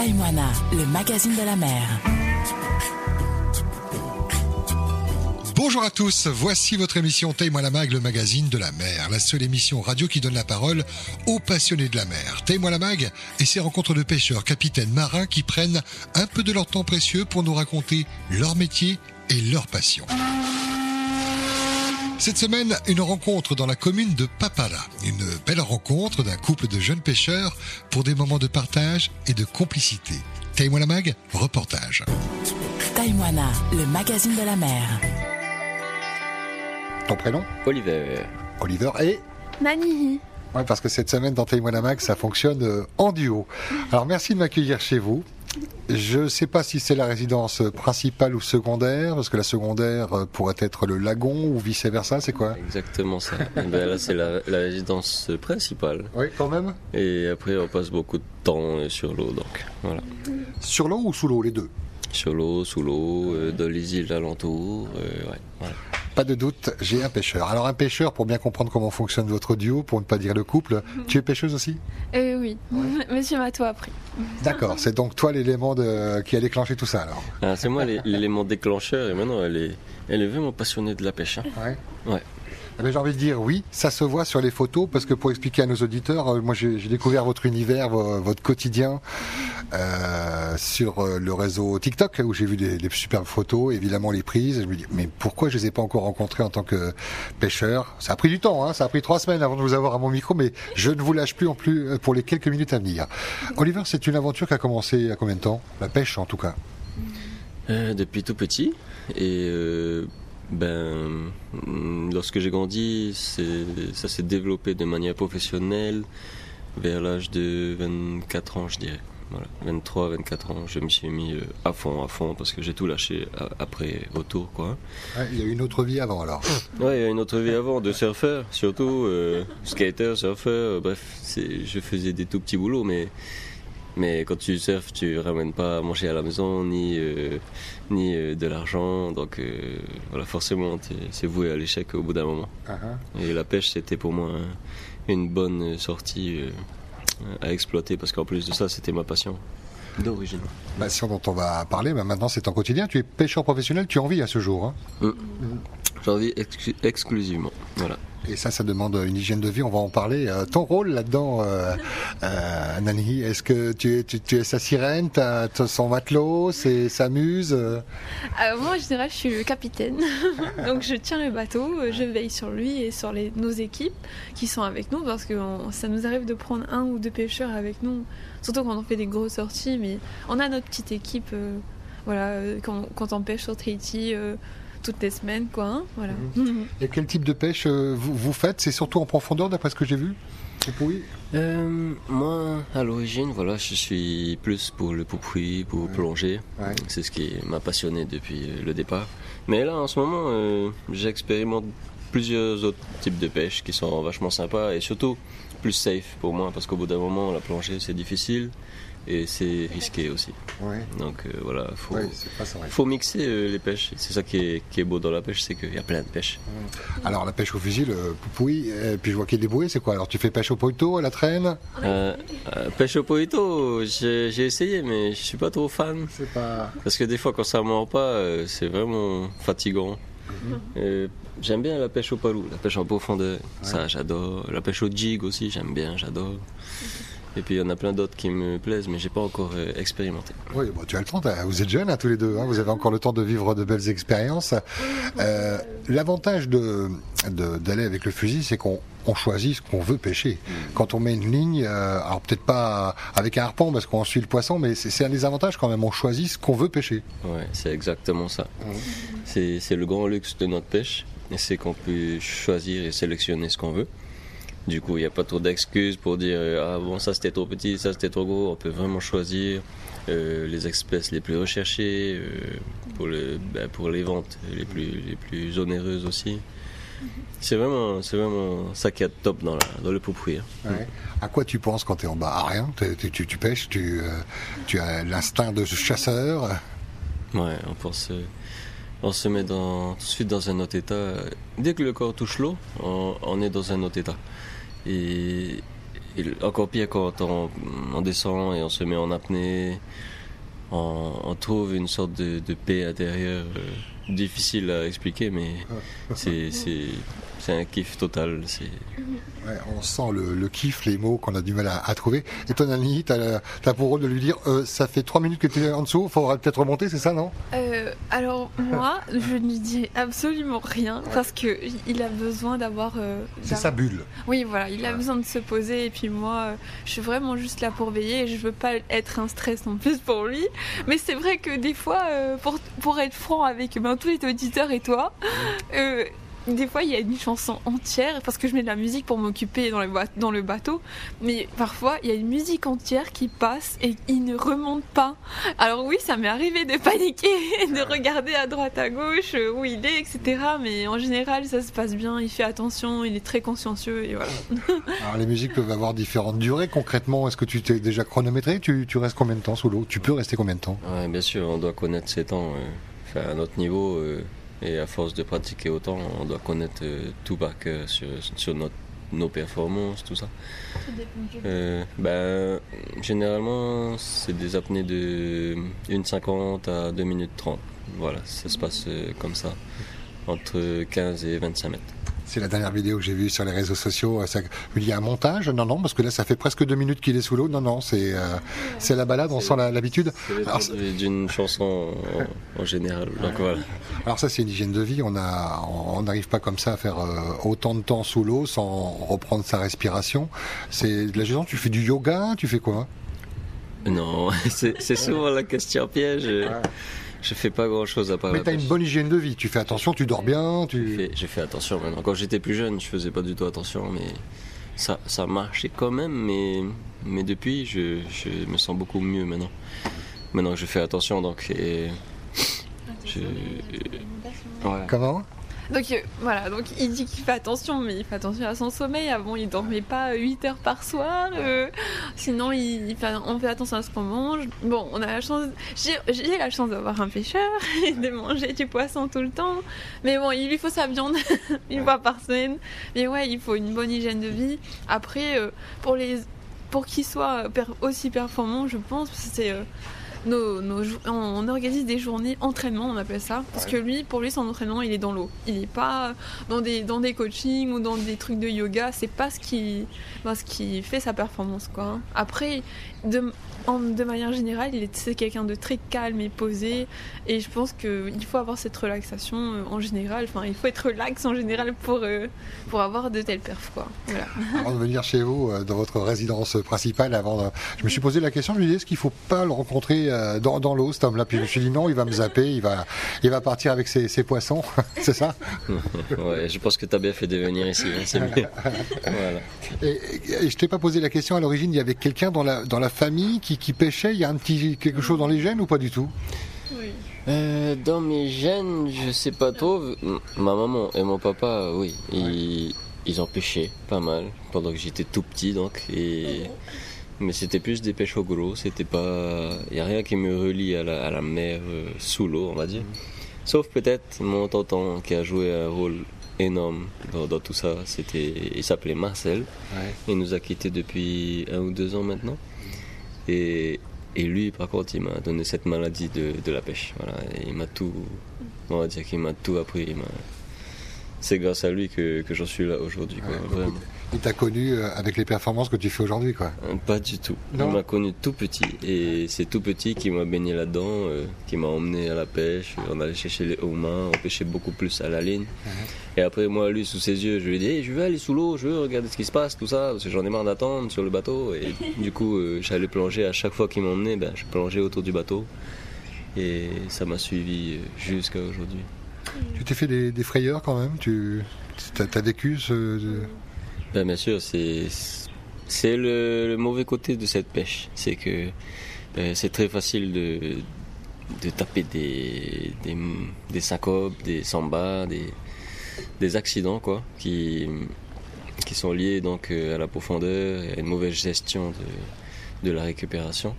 Taïwana, le magazine de la mer. Bonjour à tous, voici votre émission Taille-moi mag, le magazine de la mer, la seule émission radio qui donne la parole aux passionnés de la mer. Taille-moi mag et ses rencontres de pêcheurs, capitaines, marins qui prennent un peu de leur temps précieux pour nous raconter leur métier et leur passion. Cette semaine, une rencontre dans la commune de Papala. Une belle rencontre d'un couple de jeunes pêcheurs pour des moments de partage et de complicité. La mag, reportage. Taïwana, le magazine de la mer. Ton prénom? Oliver. Oliver et? Nani. Ouais, parce que cette semaine dans la mag, ça fonctionne euh, en duo. Alors merci de m'accueillir chez vous. Je ne sais pas si c'est la résidence principale ou secondaire, parce que la secondaire euh, pourrait être le lagon ou vice-versa, c'est quoi Exactement ça. Eh ben là, c'est la, la résidence principale. Oui, quand même. Et après, on passe beaucoup de temps euh, sur l'eau, donc voilà. Sur l'eau ou sous l'eau, les deux? Sur l'eau, sous l'eau, euh, dans les îles alentours. euh, ouais, voilà. Pas de doute, j'ai un pêcheur. Alors un pêcheur, pour bien comprendre comment fonctionne votre duo, pour ne pas dire le couple, tu es pêcheuse aussi? Euh, oui, monsieur Mato a pris. D'accord, c'est donc toi l'élément de... qui a déclenché tout ça alors? Ah, c'est moi l'é- l'élément déclencheur, et maintenant, elle est, elle est vraiment passionnée de la pêche. hein. Ouais. Ouais. Eh ben, j'ai envie de dire oui, ça se voit sur les photos parce que pour expliquer à nos auditeurs, euh, moi j'ai découvert votre univers, vo- votre quotidien euh, sur euh, le réseau TikTok où j'ai vu des, superbes photos, évidemment les prises. Je me dis mais pourquoi je les ai pas encore rencontrés en tant que pêcheur? Ça a pris du temps, hein, ça a pris trois semaines avant de vous avoir à mon micro, mais je ne vous lâche plus en plus pour les quelques minutes à venir. Oliver, c'est une aventure qui a commencé à combien de temps? La pêche en tout cas. Depuis tout petit. Et ben, mm, lorsque j'ai grandi, ça s'est développé de manière professionnelle vers l'âge de 24 ans, je dirais. Voilà, 23, 24 ans, je me suis mis euh, à fond, à fond, parce que j'ai tout lâché a- après retour, quoi. Ouais, il y a eu une autre vie avant alors. Ouais, il y a une autre vie avant, de surfeur, surtout, euh, skater, surfeur, euh, bref, je faisais des tout petits boulots, mais, mais quand tu surfes, tu ramènes pas à manger à la maison, ni, euh, ni euh, de l'argent, donc euh, voilà, forcément, c'est voué à l'échec au bout d'un moment. Ah, ah. Et la pêche, c'était pour moi un- une bonne sortie euh, à exploiter, parce qu'en plus de ça, c'était ma passion d'origine. Passion dont on va parler, mais maintenant c'est ton quotidien. Tu es pêcheur professionnel, tu en vis à ce jour. hein? J'en vis exclu- exclusivement, voilà. Et ça, ça demande une hygiène de vie, on va en parler. Euh, ton rôle là-dedans, euh, euh, Nani, est-ce que tu es, tu, tu es sa sirène, t'as t'as son matelot, c'est s'amuse euh? Euh, moi, en général, je suis le capitaine. Donc, je tiens le bateau, je veille sur lui et sur les, nos équipes qui sont avec nous parce que on- ça nous arrive de prendre un ou deux pêcheurs avec nous, surtout quand on fait des grosses sorties. Mais on a notre petite équipe, euh, voilà, quand, quand on pêche sur Tahiti euh, toutes les semaines, quoi. hein, voilà. Et quel type de pêche euh, vous, vous faites? C'est surtout en profondeur, d'après ce que j'ai vu? Oui. Euh, moi, à l'origine, voilà, je suis plus pour le poupouille, pour plonger. Ouais. C'est ce qui m'a passionné depuis euh, le départ. Mais là, en ce moment, euh, j'expérimente plusieurs autres types de pêche qui sont vachement sympas et surtout plus safe pour moi parce qu'au bout d'un moment, la plongée, c'est difficile et c'est risqué aussi. Ouais. Donc euh, voilà, faut, Ouais, ouais. faut mixer euh, les pêches. C'est ça qui est, qui est beau dans la pêche, c'est qu'il y a plein de pêches. Alors la pêche au fusil, poupoui, et puis je vois qu'il y a des bouées, c'est quoi? Alors tu fais pêche au poito, à la traîne? Euh, euh, pêche au poito, j'ai essayé, mais je suis pas trop fan. Pas. Parce que des fois, quand ça mord pas, euh, c'est vraiment fatigant. Euh, j'aime bien la pêche au palou, la pêche en profondeur. Ça, j'adore. La pêche au jig aussi, j'aime bien, j'adore. Et puis, il y en a plein d'autres qui me plaisent, mais j'ai pas encore euh, expérimenté. Oui, bon, tu as le temps, vous êtes jeunes hein, tous les deux, hein, vous avez encore le temps de vivre de belles expériences. Euh, L'avantage de d'aller avec le fusil, c'est qu'on on choisit ce qu'on veut pêcher. Quand on met une ligne, euh, alors peut-être pas avec un harpon parce qu'on suit le poisson, mais c'est un des avantages quand même, on choisit ce qu'on veut pêcher. Ouais, c'est exactement ça. C'est c'est le grand luxe de notre pêche, c'est qu'on peut choisir et sélectionner ce qu'on veut. Du coup, il n'y a pas trop d'excuses pour dire euh, ah bon ça c'était trop petit, ça c'était trop gros. On peut vraiment choisir euh, les espèces les plus recherchées euh, pour le ben, pour les ventes les plus les plus onéreuses aussi. C'est vraiment c'est vraiment ça qui est top dans la dans le poupouille. hein. Ouais. À quoi tu penses quand tu es en bas? À rien. Tu, tu- tu pêches, tu, euh, tu as l'instinct de chasseur? Ouais, on pense. On se met dans, tout de suite dans un autre état. Dès que le corps touche l'eau, on, est dans un autre état. Et, encore pire quand on, descend et on se met en apnée, on, trouve une sorte de, de paix intérieure euh, difficile à expliquer, mais c'est c'est c'est un kiff total. C'est Ouais, on sent le, le kiff, les mots qu'on a du mal à, à trouver. Et toi, Nani, t'as as pour rôle de lui dire euh, ça fait trois minutes que tu es en dessous, faudra peut-être remonter, c'est ça, non? Euh, alors moi, je ne lui dis absolument rien parce que il a besoin d'avoir. euh, C'est d'avoir- sa bulle. Oui, voilà, il a Ouais. besoin de se poser et puis moi, je suis vraiment juste là pour veiller et je veux pas être un stress en plus pour lui. Mais c'est vrai que des fois, euh, pour, pour être franc avec ben, tous les auditeurs et toi, euh, des fois il y a une chanson entière parce que je mets de la musique pour m'occuper dans, le ba- dans le bateau, mais parfois il y a une musique entière qui passe et il ne remonte pas. Alors oui, ça m'est arrivé de paniquer, de regarder à droite à gauche euh, où il est, etc. Mais en général, ça se passe bien, il fait attention, il est très consciencieux et voilà. Alors, les musiques peuvent avoir différentes durées. Concrètement, est-ce que tu t'es déjà chronométré? Tu, tu restes combien de temps sous l'eau? Tu peux rester combien de temps? Ouais, bien sûr, on doit connaître ses temps. Enfin, à notre niveau, euh, et à force de pratiquer autant, on doit connaître euh, tout par cœur sur, sur notre, nos performances, tout ça. Euh, ben, généralement, c'est des apnées de 1,50 à 2 minutes 30. Voilà, ça se passe comme ça, entre 15 et 25 mètres. C'est la dernière vidéo que j'ai vue sur les réseaux sociaux. Ça, il y a un montage? Non, non, parce que là, ça fait presque deux minutes qu'il est sous l'eau. Non, non, c'est euh, c'est la balade, on sent l'habitude. C'est d'une chanson en, en général. Donc voilà. Alors ça, c'est une hygiène de vie. On a, on n'arrive pas comme ça à faire euh, autant de temps sous l'eau sans reprendre sa respiration. C'est de la gestion. Tu fais du yoga, tu fais quoi? Non, c'est c'est souvent la question piège. Je fais pas grand chose à part Mais t'as une bonne hygiène de vie. Tu fais attention, tu dors bien, tu. fais, je fais attention maintenant. Quand j'étais plus jeune, je faisais pas du tout attention, mais ça, ça marchait quand même. Mais, mais depuis, je, je me sens beaucoup mieux maintenant. Maintenant que je fais attention, donc. et je, ouais. Comment? Donc euh, voilà, donc il dit qu'il fait attention, mais il fait attention à son sommeil. Avant, il dormait pas 8 heures par soir. euh, sinon, il, il fait- on fait attention à ce qu'on mange. Bon, on a la chance, j'ai la chance d'avoir un pêcheur et de manger du poisson tout le temps. Mais bon, il lui faut sa viande une fois par semaine. Mais ouais, il faut une bonne hygiène de vie. Après, euh, pour les, pour qu'il soit per- aussi performant, je pense, parce que c'est euh, nos, on, organise des journées entraînement, on appelle ça, parce que lui, pour lui, son entraînement, il est dans l'eau. Il n'est pas dans des, dans des coachings ou dans des trucs de yoga. C'est pas ce qui, ben, ce qui fait sa performance, quoi. Après, de, en- de manière générale, il est c'est quelqu'un de très calme et posé, et je pense qu'il faut avoir cette relaxation euh, en général. Enfin, il faut être relax en général pour euh, pour avoir de telles perfs, quoi. Voilà. Avant de venir chez vous, euh, dans votre résidence principale, avant, de- je me suis posé la question, je me disais, est-ce qu'il faut pas le rencontrer dans, dans l'eau, cet homme-là Puis je me suis dit, non, il va me zapper, il va, il va partir avec ses, ses poissons, c'est ça? Ouais, je pense que tu as bien fait de venir ici, hein, c'est mieux. voilà. et, et je t'ai pas posé la question à l'origine, il y avait quelqu'un dans la, dans la famille qui, qui pêchait, il y a un petit quelque chose dans les gènes ou pas du tout? Euh, dans mes gènes, je sais pas trop. Ma maman et mon papa, oui, ils, ils ont pêché pas mal pendant que j'étais tout petit, donc. Et... Mais c'était plus des pêches au gros, c'était pas. Il y a rien qui me relie à la, à la mer euh, sous l'eau, on va dire. Sauf peut-être mon tonton qui a joué un rôle énorme dans, dans tout ça. C'était, il s'appelait Marcel. Il nous a quittés depuis un ou deux ans maintenant. Et, et lui, par contre, il m'a donné cette maladie de, de la pêche. Voilà. Et il m'a tout, on va dire qu'il m'a tout appris. C'est grâce à lui que, que j'en suis là aujourd'hui. Ouais. Il t'a connu euh, avec les performances que tu fais aujourd'hui, quoi. Euh, Pas du tout. Non. Il m'a connu tout petit. Et c'est tout petit qui m'a baigné là-dedans, euh, qui m'a emmené à la pêche. On allait chercher les homards, on pêchait beaucoup plus à la ligne. Et après, moi, lui, sous ses yeux, je lui ai dit Hey, Je veux aller sous l'eau, je veux regarder ce qui se passe, tout ça, parce que j'en ai marre d'attendre sur le bateau. Et du coup, euh, j'allais plonger à chaque fois qu'il m'emmenait, ben, je plongeais autour du bateau. Et ça m'a suivi jusqu'à aujourd'hui. Tu t'es fait des, des frayeurs quand même? Tu as, as vécu ce... Ben, bien sûr, c'est le, mauvais côté de cette pêche, c'est que euh, c'est très facile de taper des des, des des sambas, des accidents qui sont liés euh, à la profondeur et à une mauvaise gestion de la récupération.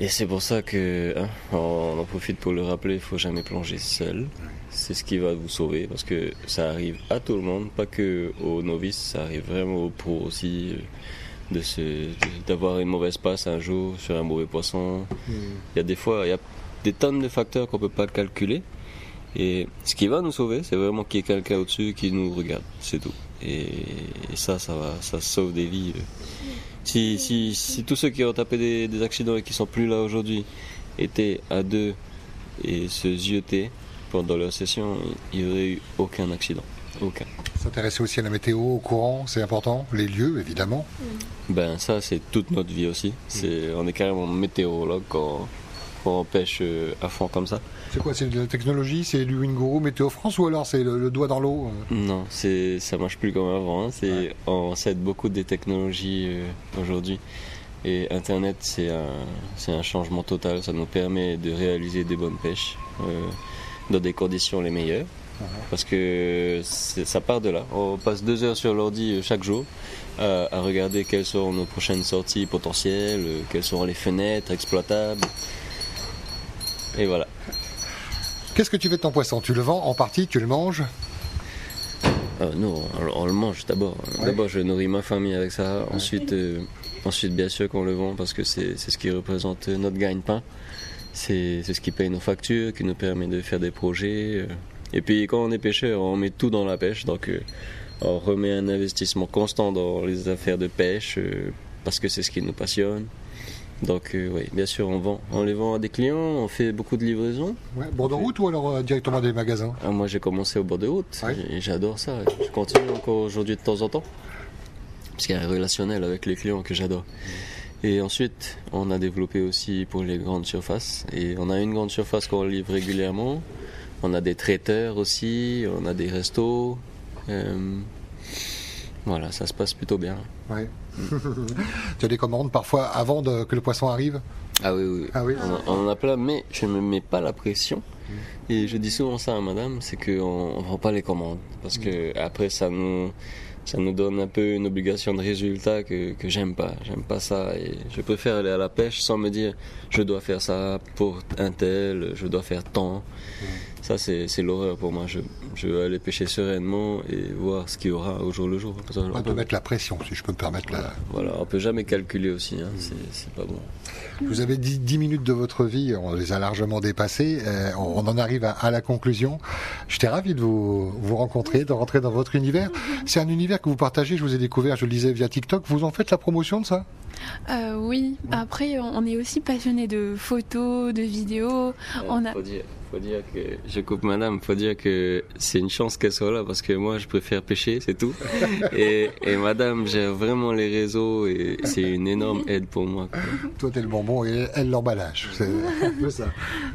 Et c'est pour ça que hein, on en profite pour le rappeler, il faut jamais plonger seul. C'est ce qui va vous sauver parce que ça arrive à tout le monde, pas que aux novices, ça arrive vraiment aux pros aussi. de se, de- d'avoir une mauvaise passe un jour sur un mauvais poisson. Il y a des fois, il y a des tonnes de facteurs qu'on peut pas calculer. Et ce qui va nous sauver, c'est vraiment qu'il y ait quelqu'un au-dessus qui nous regarde, c'est tout. Et, et ça, ça va, ça sauve des vies. euh. Si, si, si tous ceux qui ont tapé des, des accidents et qui sont plus là aujourd'hui étaient à deux et se ziotaient pendant leur session, il n'y aurait eu aucun accident. Aucun. S'intéresser aussi à la météo, au courant, c'est important. Les lieux, évidemment. Ben ça c'est toute notre vie aussi. C'est, on est carrément météorologue quand, quand on pêche euh, à fond comme ça. C'est quoi C'est de la technologie C'est du Winguru Météo France ou alors c'est le, le doigt dans l'eau euh Non, c'est, ça marche plus comme avant. hein. C'est, Ouais. On s'aide beaucoup des technologies euh, aujourd'hui. Et Internet c'est un, changement total. Ça nous permet de réaliser des bonnes pêches euh, dans des conditions les meilleures. Parce que ça part de là. On passe deux heures sur l'ordi chaque jour à, à regarder quelles seront nos prochaines sorties potentielles, quelles seront les fenêtres exploitables. Et voilà. Qu'est-ce que tu fais de ton poisson? Tu le vends en partie Tu le manges? Ah, non, on, on le mange d'abord. Ouais. D'abord, je nourris ma famille avec ça. Ensuite, euh, ensuite, bien sûr qu'on le vend parce que c'est ce qui représente notre gagne-pain. C'est ce qui paye nos factures, qui nous permet de faire des projets. euh. Et puis, quand on est pêcheur, on met tout dans la pêche. Donc, euh, on remet un investissement constant dans les affaires de pêche euh, parce que c'est ce qui nous passionne. Donc, euh, oui, bien sûr, on vend. On les vend à des clients, on fait beaucoup de livraisons. ouais, Bord de route ou alors euh, directement des magasins? Ah, moi, j'ai commencé au bord de route Ouais. j'adore ça. Je continue encore aujourd'hui de temps en temps. Parce qu'il y a un relationnel avec les clients que j'adore. Et ensuite, on a développé aussi pour les grandes surfaces. Et on a une grande surface qu'on livre régulièrement. On a des traiteurs aussi, on a des restos. Euh, voilà, ça se passe plutôt bien. Ouais. Tu as des commandes parfois avant de- que le poisson arrive? Ah oui, oui. Ah oui On, en a plein, mais je ne me mets pas la pression. Et je dis souvent ça à madame, c'est qu'on ne prend pas les commandes. Parce que après, ça nous, ça nous donne un peu une obligation de résultat que, que j'aime pas. J'aime pas ça. Et je préfère aller à la pêche sans me dire, je dois faire ça pour un tel, je dois faire tant. Ça, c'est l'horreur pour moi. Je, je veux aller pêcher sereinement et voir ce qu'il y aura au jour le jour. Qu'on On peut mettre la pression, si je peux me permettre. Là. Voilà, on peut jamais calculer aussi. Hein. C'est- C'est pas bon. Vous avez dit 10 minutes de votre vie, on les a largement dépassées. Euh, on en arrive à, à la conclusion. J'étais ravi de vous, vous rencontrer, de rentrer dans votre univers. C'est un univers que vous partagez, je vous ai découvert, je le disais via TikTok. Vous en faites la promotion de ça? Euh, oui, après on est aussi passionné de photos, de vidéos. On a- faut, dire, faut dire que je coupe madame, faut dire que c'est une chance qu'elle soit là parce que moi je préfère pêcher, c'est tout. et, et madame gère vraiment les réseaux et c'est une énorme aide pour moi. quoi. Toi, t'es le bonbon et elle l'emballage. C'est un peu ça.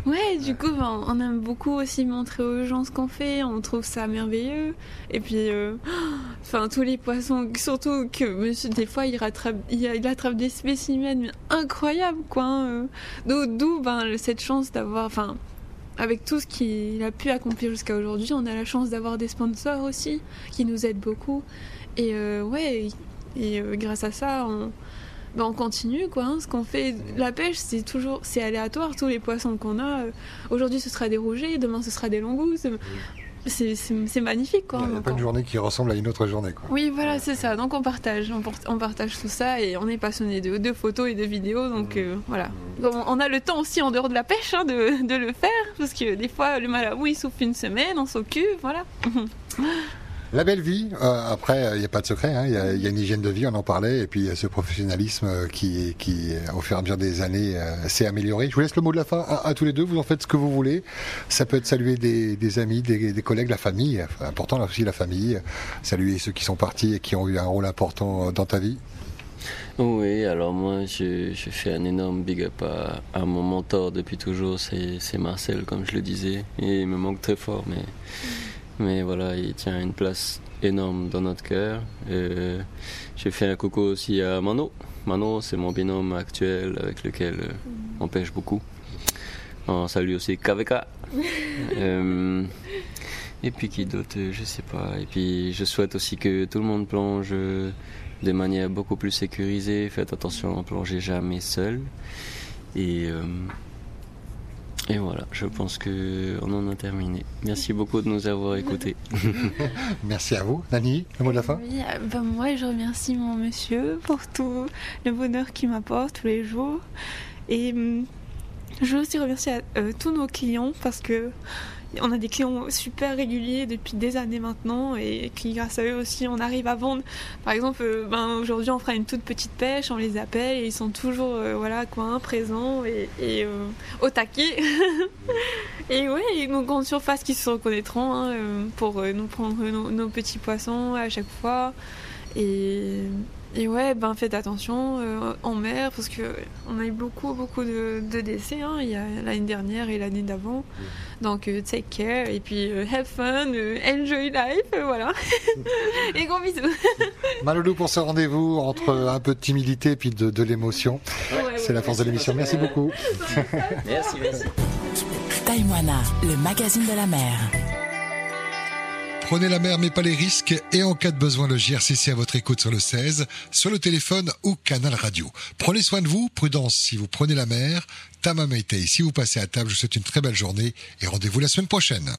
Ouais, du coup, ben, on aime beaucoup aussi montrer aux gens ce qu'on fait. On trouve ça merveilleux. Et puis, euh, enfin, tous les poissons, surtout que monsieur, des fois, il rattrape, il, il attrape des spécimens incroyables, quoi. hein, euh. D'où, ben, cette chance d'avoir, enfin, avec tout ce qu'il a pu accomplir jusqu'à aujourd'hui, on a la chance d'avoir des sponsors aussi qui nous aident beaucoup. Et euh, ouais, euh, grâce à ça, on, ben, on continue quoi. hein. Ce qu'on fait, la pêche, c'est toujours, c'est aléatoire. Tous les poissons qu'on a, euh, aujourd'hui ce sera des rougets, demain ce sera des langoustes. C'est, magnifique quoi. Il n'y a Donc, pas une journée qui ressemble à une autre journée. Quoi. Oui, voilà, c'est ça. Donc on partage, on, partage tout ça et on est passionné de, de photos et de vidéos. Donc euh, voilà. Donc, on a le temps aussi en dehors de la pêche hein, de, de le faire parce que des fois le Malawi il souffle une semaine, on s'occupe, voilà. La belle vie, euh, après, il n'y a pas de secret, hein, il y, a- il y a une hygiène de vie, on en parlait, et puis a ce professionnalisme euh, qui, au fur et à mesure des années, euh, s'est amélioré. Je vous laisse le mot de la fin à, tous les deux, vous en faites ce que vous voulez. Ça peut être saluer des, amis, des, collègues, la famille, important là aussi la famille, saluer ceux qui sont partis et qui ont eu un rôle important dans ta vie. Oui, alors moi je, fais un énorme big up à, à mon mentor depuis toujours, c'est Marcel comme je le disais. Et il me manque très fort, mais, mais voilà, il tient une place énorme dans notre cœur. Je fais un coucou aussi à Mano. Mano, c'est mon binôme actuel avec lequel euh, on pêche beaucoup. On salue aussi KVK. Euh, et puis qui d'autre, euh, je sais pas. Et puis je souhaite aussi que tout le monde plonge de manière beaucoup plus sécurisée. Faites attention, ne plongez jamais seul. Et, euh, Et voilà, je pense que on en a terminé. Merci beaucoup de nous avoir écoutés. Merci à vous. Nani, le mot de la fin Oui, euh, ben moi je remercie mon monsieur pour tout le bonheur qu'il m'apporte tous les jours. Et hum, je veux aussi remercier euh, tous nos clients parce que on a des clients super réguliers depuis des années maintenant et qui grâce à eux aussi on arrive à vendre. Par exemple, euh, ben, aujourd'hui on fera une toute petite pêche, on les appelle et ils sont toujours euh, voilà présents et, euh, au taquet. et ouais, nos grandes surfaces qui se reconnaîtront hein, pour nous prendre nos, nos petits poissons à chaque fois. Et, et ouais, ben faites attention euh, en mer parce que on a eu beaucoup beaucoup de, de décès hein, il y a l'année dernière et l'année d'avant. Donc euh, take care et puis euh, have fun, euh, enjoy life, euh, voilà. et gros bisous. Maloulou pour ce rendez-vous entre un peu de timidité et puis de, de l'émotion. C'est la force de l'émission. Merci beaucoup. Merci, merci. Taïwana, le magazine de la mer. Prenez la mer mais pas les risques et en cas de besoin le JRCC à votre écoute sur le 16, sur le téléphone ou canal radio. Prenez soin de vous, prudence si vous prenez la mer, Tama Meitei si vous passez à table, je vous souhaite une très belle journée et rendez-vous la semaine prochaine.